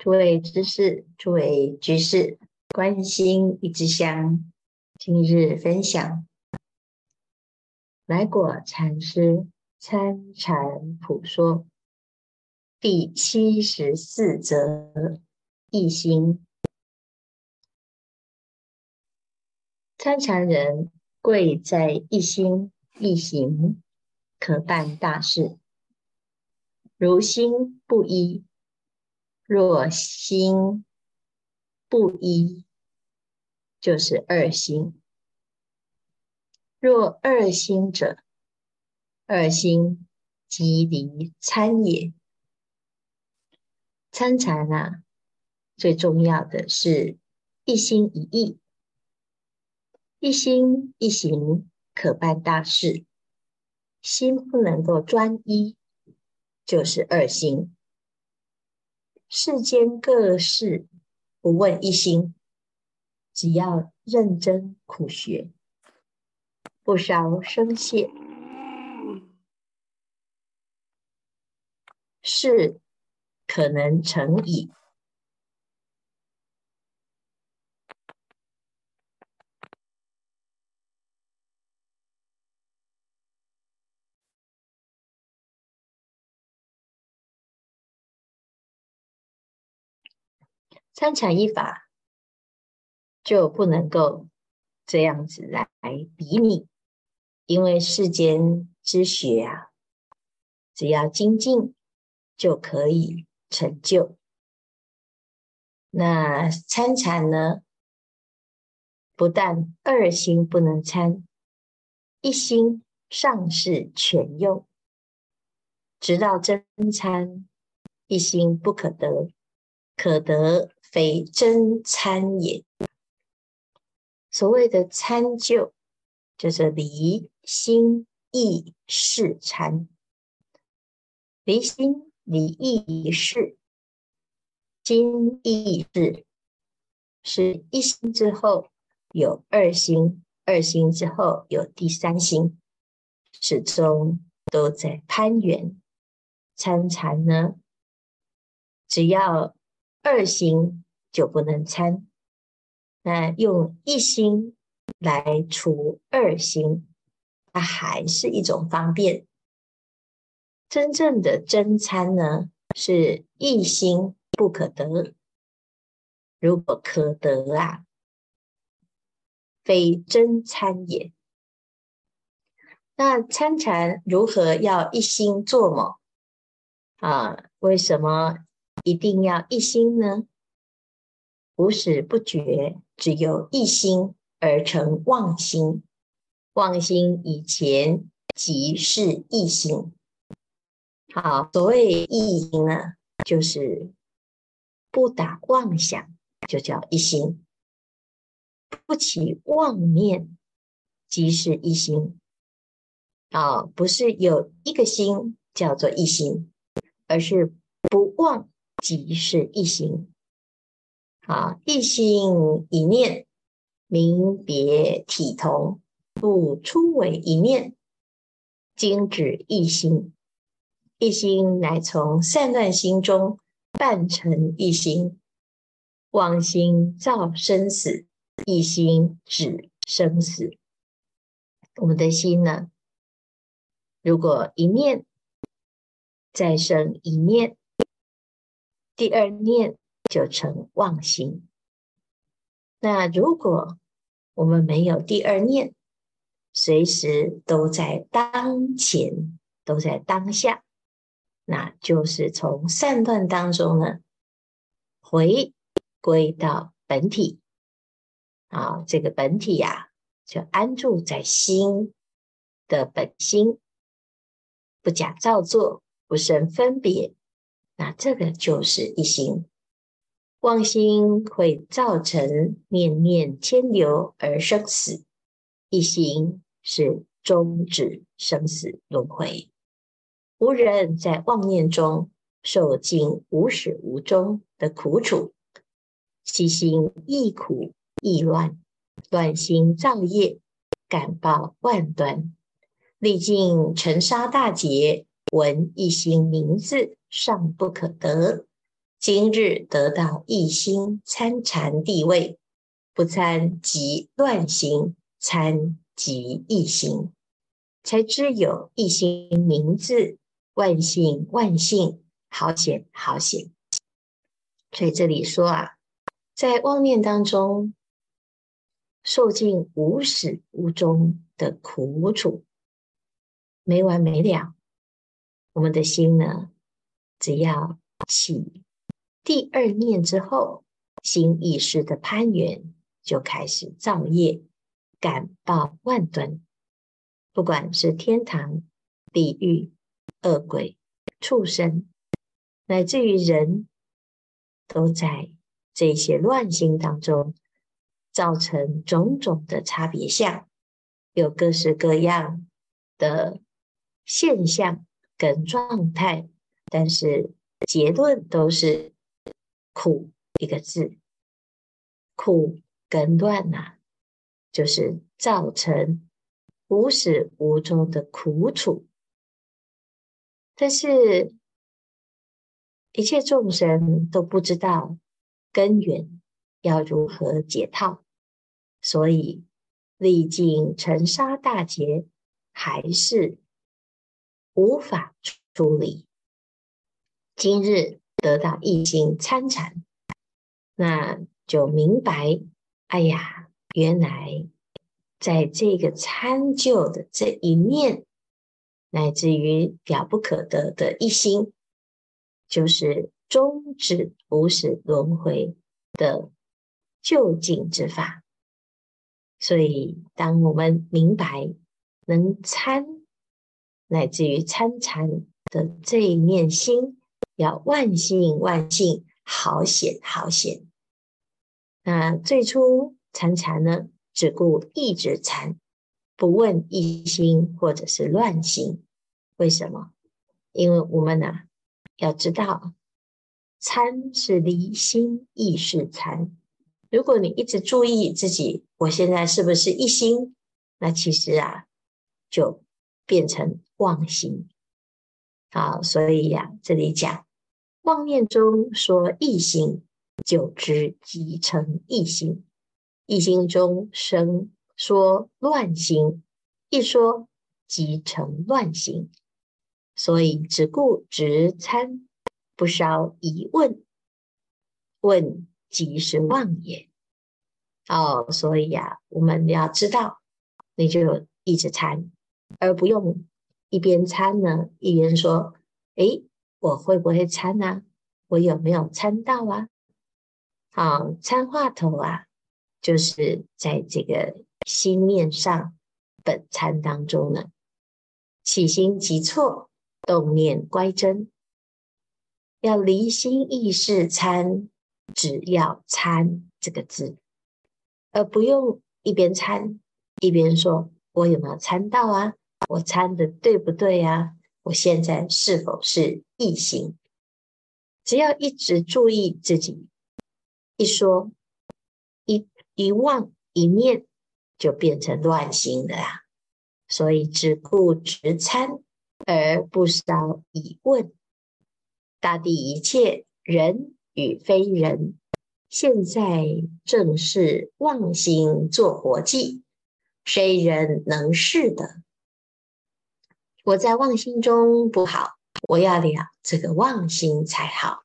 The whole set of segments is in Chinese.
诸位知识，诸位居士，关心一支香，今日分享来果禅师参禅普说第七十四则一心。参禅人贵在一心一行，可办大事。如心不一。若心不一，就是二心。若二心者，二心即离参也。参禅啊，最重要的是一心一意，一心一行可办大事。心不能够专一，就是二心。世间各事不问一心，只要认真苦学，不烧生懈，是可能成矣。参禅一法就不能够这样子来比拟，因为世间之学啊，只要精进就可以成就。那参禅呢，不但二心不能参，一心尚是全用，直到真参，一心不可得，可得。非真参也。所谓的参就，就是离心意识参，离心离意识，心意识是一心之后有二心，二心之后有第三心，始终都在攀缘。参禅呢，只要。二心就不能参，那用一心来除二心，它还是一种方便。真正的真参呢，是一心不可得。如果可得啊，非真参也。那参禅如何要一心做么？啊，为什么？一定要一心呢？无始不觉，只有一心而成妄心。妄心以前即是一心。好，所谓一心呢，就是不打妄想，就叫一心；不起妄念，即是一心。啊，不是有一个心叫做一心，而是不妄。即是一心，啊，一心一念，名别体同，不出为一念，今指一心。一心乃从散乱心中半成一心，妄心造生死，一心止生死。我们的心呢，如果一念再生一念。第二念就成妄心。那如果我们没有第二念，随时都在当前，都在当下，那就是从善断当中呢，回归到本体。啊，这个本体呀、啊，就安住在心的本心，不假造作，不生分别。那这个就是一心，妄心会造成念念牵流而生死，一心是终止生死轮回。无人在妄念中受尽无始无终的苦楚，其心亦苦亦乱，乱心造业，感报万端，历尽尘沙大劫，闻一心名字。尚不可得，今日得到一心参禅地位，不参即乱心，参即一心，才知有一心名字，万幸万幸，好险好险。所以这里说啊，在妄念当中受尽无始无终的苦楚，没完没了。我们的心呢，只要起第二念之后，心意识的攀缘就开始造业，感报万端。不管是天堂、地狱、恶鬼、畜生，乃至于人。都在这些乱心当中，造成种种的差别相，有各式各样的现象跟状态，但是结论都是苦一个字，苦跟乱呐、就是造成无始无终的苦楚，但是。一切众生都不知道根源要如何解套，所以历尽尘沙大劫，还是无法处理。今日得到一心参禅，那就明白，哎呀，原来在这个参就的这一念，乃至于了不可得的一心。就是终止无始轮回的究竟之法，所以当我们明白能参，乃至于参禅的这一念心，要万幸万幸，好险好险。那最初参禅呢，只顾一直禅，不问一心或者是乱心，为什么？因为我们呢、啊？要知道，参是离心意识参。如果你一直注意自己，我现在是不是一心？那其实啊，就变成妄心。好，所以呀、这里讲妄念中说一心，就知即成一心；一心中生说乱心，一说即成乱心。所以只顾直参，不稍疑问，问即是妄也。哦，所以呀、我们要知道，你就一直参，而不用一边参呢，一边说：“诶，我会不会参呢、啊？我有没有参到啊？”好，参话头啊，就是在这个心念上本参当中呢，起心即错。动念乖真，要离心意识参，只要参这个字，而不用一边参一边说：“我有没有参到啊？我参的对不对啊？我现在是否是一心？”只要一直注意自己，一说一一忘一念，就变成乱心的啦。所以只顾直参。而不稍疑问，大地一切人与非人，现在正是妄心做活计，谁人能识得？我在妄心中不好，我要了这个妄心才好。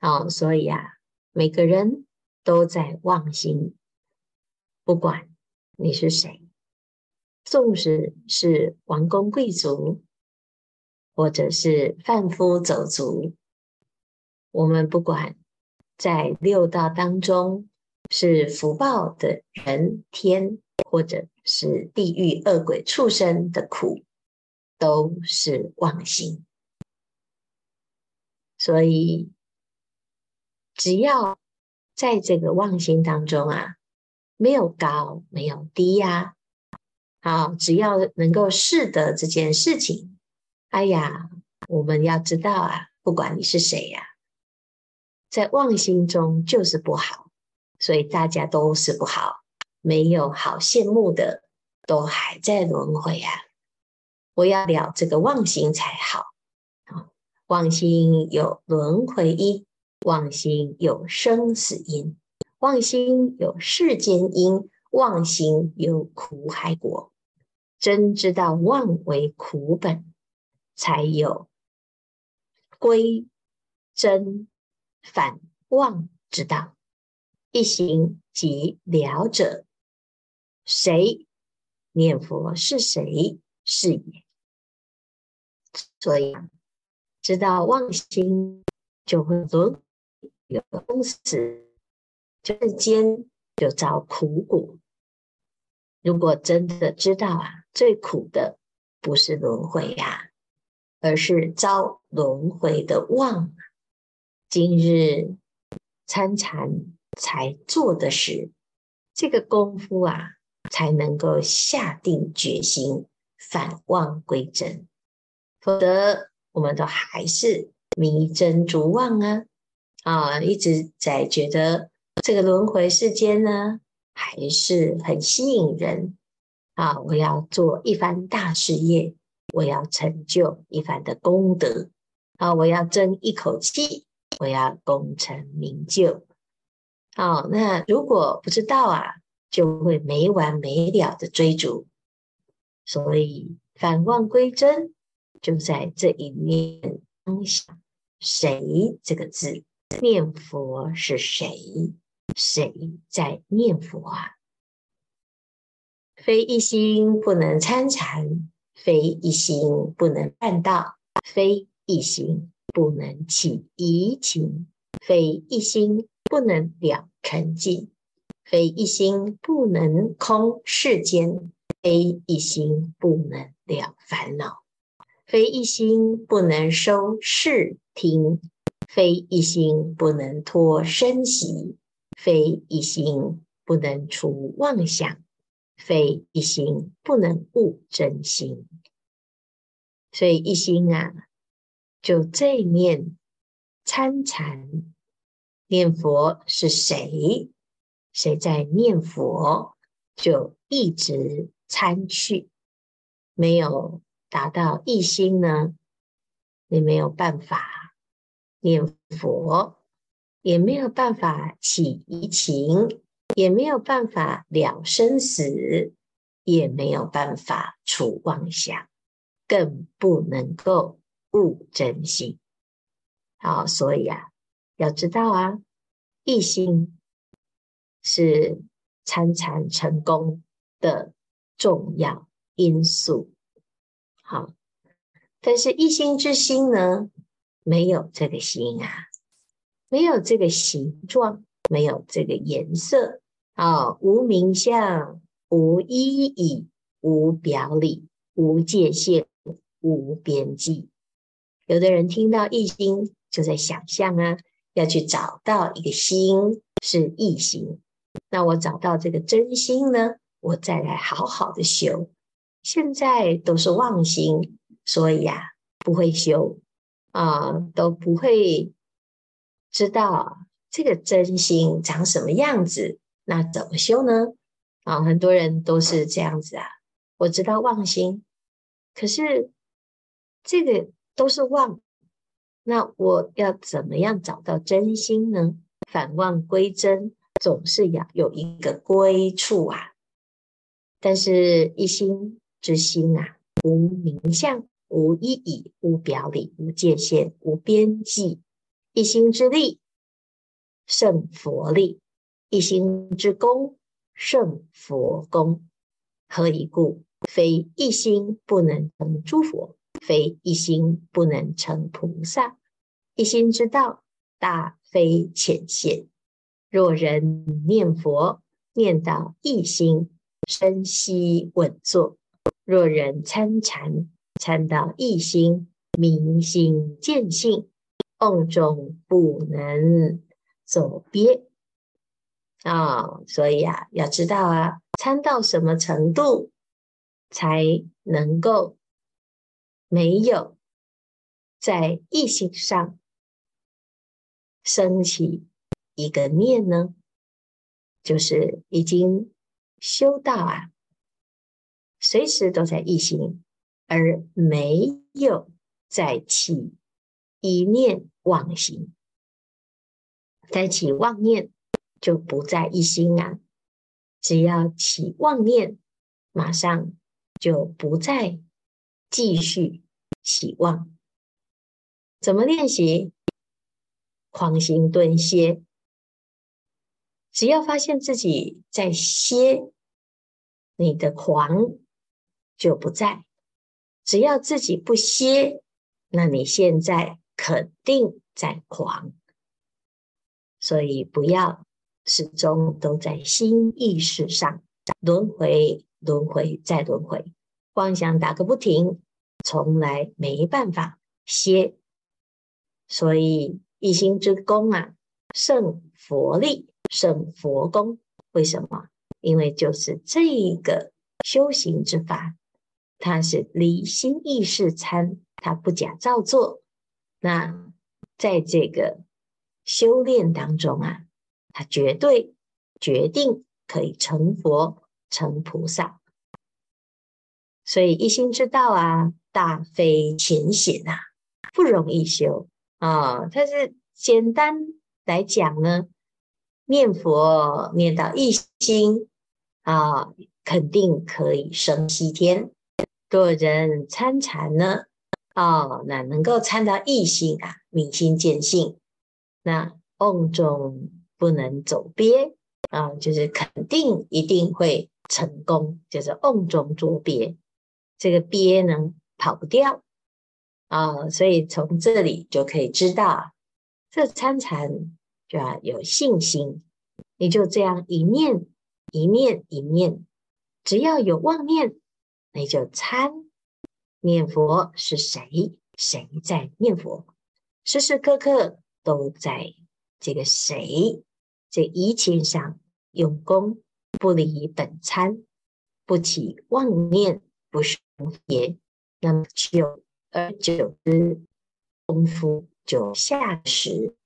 好，所以啊，每个人都在妄心，不管你是谁，纵使是王公贵族。或者是贩夫走卒，我们不管在六道当中是福报的人天，或者是地狱恶鬼畜生的苦，都是妄心。所以，只要在这个妄心当中啊，没有高，没有低呀，好，只要能够适得这件事情。哎呀，我们要知道啊，不管你是谁呀，在妄心中就是不好，所以大家都是不好，没有好羡慕的，都还在轮回啊。我要了这个妄心才好，妄心有轮回因，妄心有生死因，妄心有世间因，妄心有苦海果。真知道妄为苦本，才有归真返妄之道。一行即了者，谁？念佛是谁？是也。所以知道妄心，就会轮有生死，世间就遭苦果。如果真的知道啊，最苦的不是轮回呀，而是遭轮回的妄。今日参禅才做的事这个功夫啊，才能够下定决心返妄归真，否则我们都还是迷真逐妄啊啊，一直在觉得这个轮回世间呢。还是很吸引人啊！我要做一番大事业，我要成就一番的功德啊！我要争一口气，我要功成名就。好，那如果不知道啊，就会没完没了的追逐。所以返妄归真，就在这一念当下。谁这个字，念佛是谁？谁在念佛啊？非一心不能参禅，非一心不能办道，非一心不能起疑情，非一心不能了尘境，非一心不能空世间，非一心不能了烦恼，非一心不能收视听，非一心不能脱生死。非一心不能除妄想，非一心不能悟真心。所以一心啊，就这一念参禅念佛是谁？谁在念佛，就一直参去。没有达到一心呢，你没有办法念佛。也没有办法起疑情，也没有办法了生死，也没有办法除妄想，更不能够悟真心。好，所以啊，要知道啊，一心是参禅成功的重要因素。好，但是一心之心呢，没有这个心啊。没有这个形状，没有这个颜色啊，无名相，无依语，无表里，无界限，无边际。有的人听到一心，就在想象啊，要去找到一个心是一心。那我找到这个真心呢，我再来好好的修。现在都是妄心，所以啊，不会修啊，都不会。知道这个真心长什么样子，那怎么修呢？啊，很多人都是这样子啊。我知道妄心，可是这个都是妄，那我要怎么样找到真心呢？返妄归真，总是要有一个归处啊。但是一心之心啊，无名相，无意义，无表里，无界限，无边际。一心之力胜佛力，一心之功胜佛功。何以故？非一心不能成诸佛，非一心不能成菩萨。一心之道大非浅显。若人念佛念到一心，深息稳坐；若人参禅参到一心，明心见性。瓮中不能走鳖啊、所以啊，要知道啊，参到什么程度才能够没有在一心上升起一个念呢？就是已经修到啊，随时都在一心，而没有在起。一念妄心，再起妄念就不在一心啊。只要起妄念，马上就不再继续起妄。怎么练习？狂心顿歇。只要发现自己在歇，你的狂就不在。只要自己不歇，那你现在肯定在狂。所以不要始终都在心意识上轮回、轮回再轮回，妄想打个不停，从来没办法歇。所以一心之功啊，胜佛力。胜佛功，为什么？因为就是这个修行之法，它是离心意识参，它不假造作。那在这个修炼当中啊，它绝对决定可以成佛、成菩萨。所以一心之道啊，大非浅显啊，不容易修啊。它是简单来讲呢。念佛念到一心啊，肯定可以升西天。多人参禅呢，哦，那能够参到一心啊，明心见性，那瓮中不能走鳖啊，就是肯定一定会成功，就是瓮中捉鳖，这个鳖呢跑不掉。啊，所以从这里就可以知道，这参禅。就要有信心，你就这样一念一念一念，只要有妄念，你就参念佛是谁？谁在念佛？时时刻刻都在这个谁这一切上用功，不离本参，不起妄念，不生邪。那么久而久之，功夫就下实。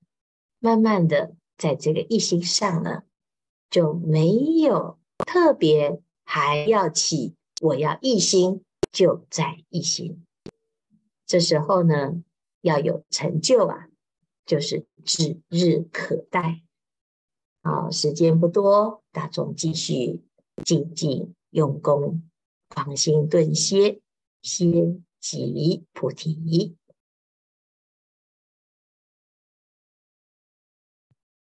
慢慢的，在这个一心上呢，就没有特别还要起，我要一心就在一心。这时候呢，要有成就啊，就是指日可待。好，时间不多，大众继续静静用功，狂心顿歇，歇即菩提。